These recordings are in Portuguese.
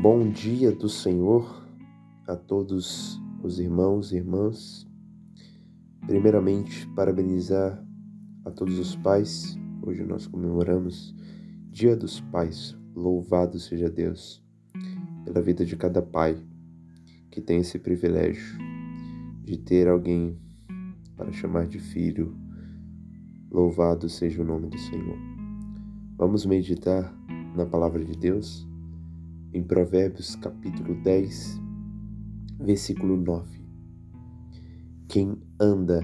Bom dia do Senhor a todos os irmãos e irmãs. Primeiramente, parabenizar a todos os pais. Hoje nós comemoramos Dia dos Pais. Louvado seja Deus pela vida de cada pai que tem esse privilégio de ter alguém para chamar de filho. Louvado seja o nome do Senhor. Vamos meditar na palavra de Deus em Provérbios capítulo 10, versículo 9. Quem anda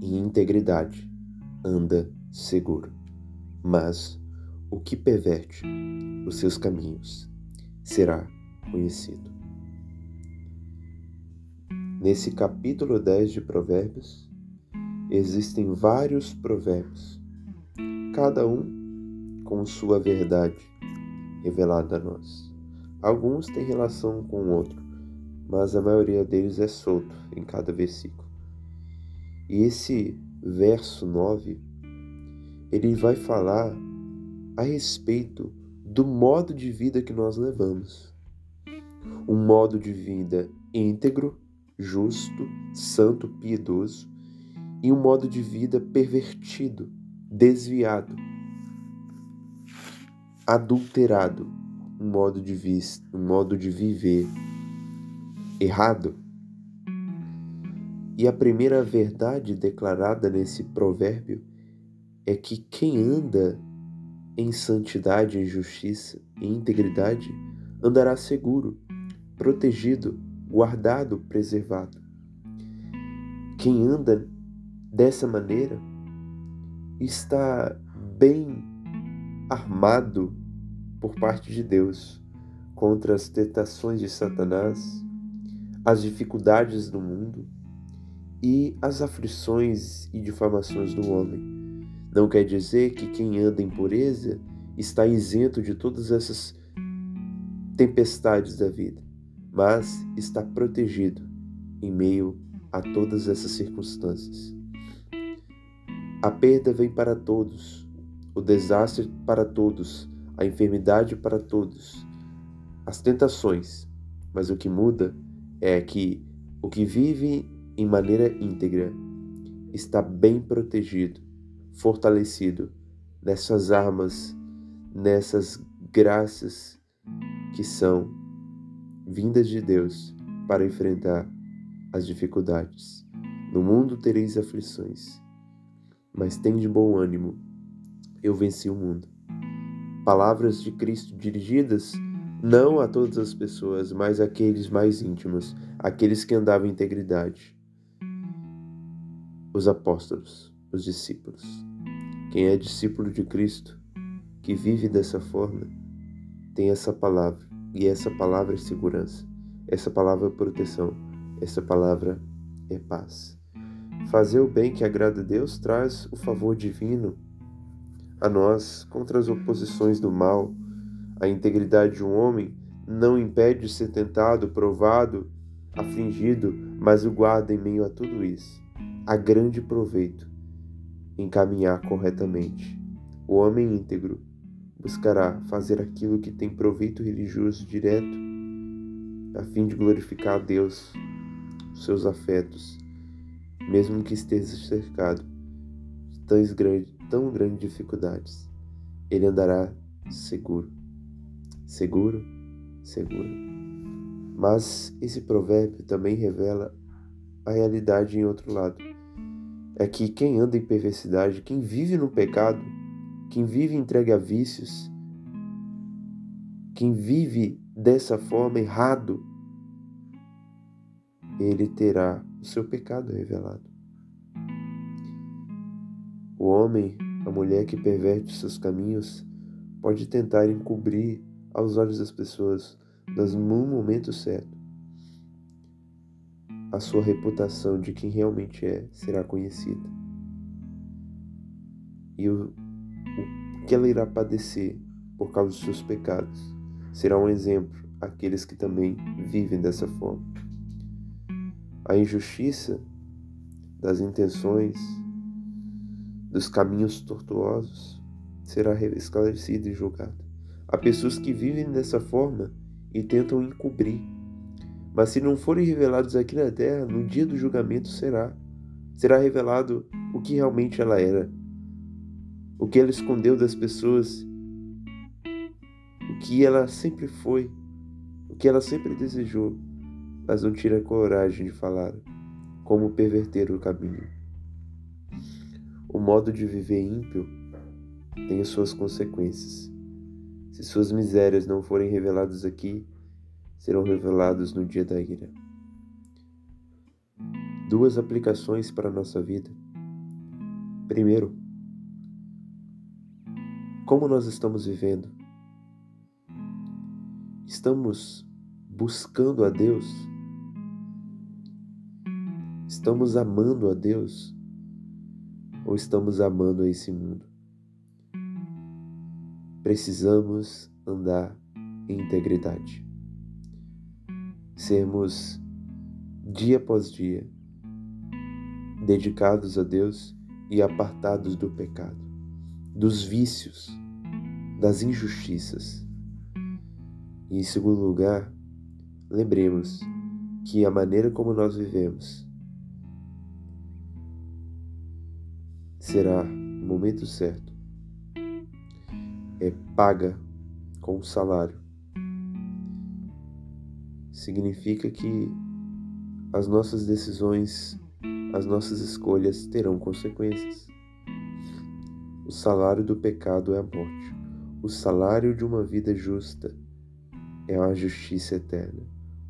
em integridade anda seguro, mas o que perverte os seus caminhos será conhecido. Nesse capítulo 10 de Provérbios, existem vários provérbios, cada um com sua verdade revelada a nós. Alguns têm relação com o outro, mas a maioria deles é solto em cada versículo. E esse verso 9, ele vai falar a respeito do modo de vida que nós levamos. Um modo de vida íntegro, justo, santo, piedoso, e um modo de vida pervertido, desviado, adulterado, um modo de, vis, um modo de viver errado. E a primeira verdade declarada nesse provérbio é que quem anda em santidade, em justiça e integridade andará seguro, protegido, guardado, preservado. Quem anda dessa maneira está bem armado por parte de Deus contra as tentações de Satanás, as dificuldades do mundo e as aflições e difamações do homem. Não quer dizer que quem anda em pureza está isento de todas essas tempestades da vida, mas está protegido em meio a todas essas circunstâncias. A perda vem para todos, o desastre para todos, a enfermidade para todos, as tentações, mas o que muda é que o que vive em maneira íntegra está bem protegido, fortalecido nessas armas, nessas graças que são vindas de Deus para enfrentar as dificuldades. No mundo tereis aflições, mas tem de bom ânimo, eu venci o mundo palavras de Cristo dirigidas não a todas as pessoas, mas àqueles mais íntimos, aqueles que andavam em integridade. Os apóstolos, os discípulos. Quem é discípulo de Cristo, que vive dessa forma, tem essa palavra, e essa palavra é segurança, essa palavra é proteção, essa palavra é paz. Fazer o bem que agrada a Deus traz o favor divino a nós contra as oposições do mal. A integridade de um homem não impede de ser tentado, provado, afligido, mas o guarda em meio a tudo isso. Há grande proveito em caminhar corretamente. O homem íntegro buscará fazer aquilo que tem proveito religioso direto, a fim de glorificar a Deus, seus afetos, mesmo que esteja cercado de tão grandes tão grandes dificuldades, ele andará seguro. Seguro, seguro. Mas esse provérbio também revela a realidade em outro lado. É que quem anda em perversidade, quem vive no pecado, quem vive entregue a vícios, quem vive dessa forma errado, ele terá o seu pecado revelado. O homem, a mulher que perverte seus caminhos, pode tentar encobrir aos olhos das pessoas, mas no momento certo, a sua reputação de quem realmente é será conhecida. E o, o que ela irá padecer por causa dos seus pecados será um exemplo àqueles que também vivem dessa forma. A injustiça das intenções, dos caminhos tortuosos será esclarecido e julgado. Há pessoas que vivem dessa forma e tentam encobrir. Mas se não forem revelados aqui na terra, no dia do julgamento será. Será revelado o que realmente ela era, o que ela escondeu das pessoas, o que ela sempre foi, o que ela sempre desejou, mas não tira coragem de falar, como perverter o caminho. O modo de viver ímpio tem as suas consequências. Se suas misérias não forem reveladas aqui, serão reveladas no dia da ira. Duas aplicações para a nossa vida. Primeiro, como nós estamos vivendo? Estamos buscando a Deus? Estamos amando a Deus? Ou estamos amando a esse mundo? Precisamos andar em integridade. Sermos, dia após dia, dedicados a Deus e apartados do pecado, dos vícios, das injustiças. E em segundo lugar, lembremos que a maneira como nós vivemos será no momento certo é paga com salário. Significa que as nossas decisões, as nossas escolhas terão consequências. O salário do pecado é a morte. O salário de uma vida justa é a justiça eterna.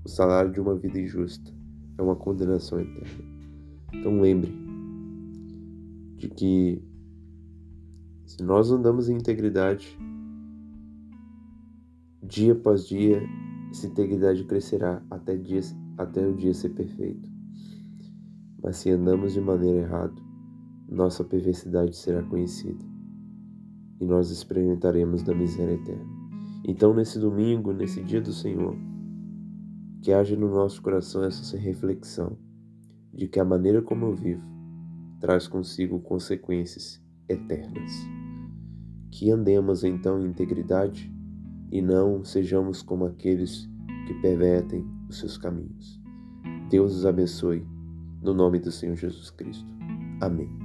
O salário de uma vida injusta é uma condenação eterna. Então lembre de que se nós andamos em integridade, dia após dia, essa integridade crescerá até, dia, até o dia ser perfeito. Mas se andamos de maneira errada, nossa perversidade será conhecida e nós experimentaremos da miséria eterna. Então, nesse domingo, nesse dia do Senhor, que haja no nosso coração essa reflexão de que a maneira como eu vivo traz consigo consequências eternas. Que andemos então em integridade e não sejamos como aqueles que pervertem os seus caminhos. Deus os abençoe, no nome do Senhor Jesus Cristo. Amém.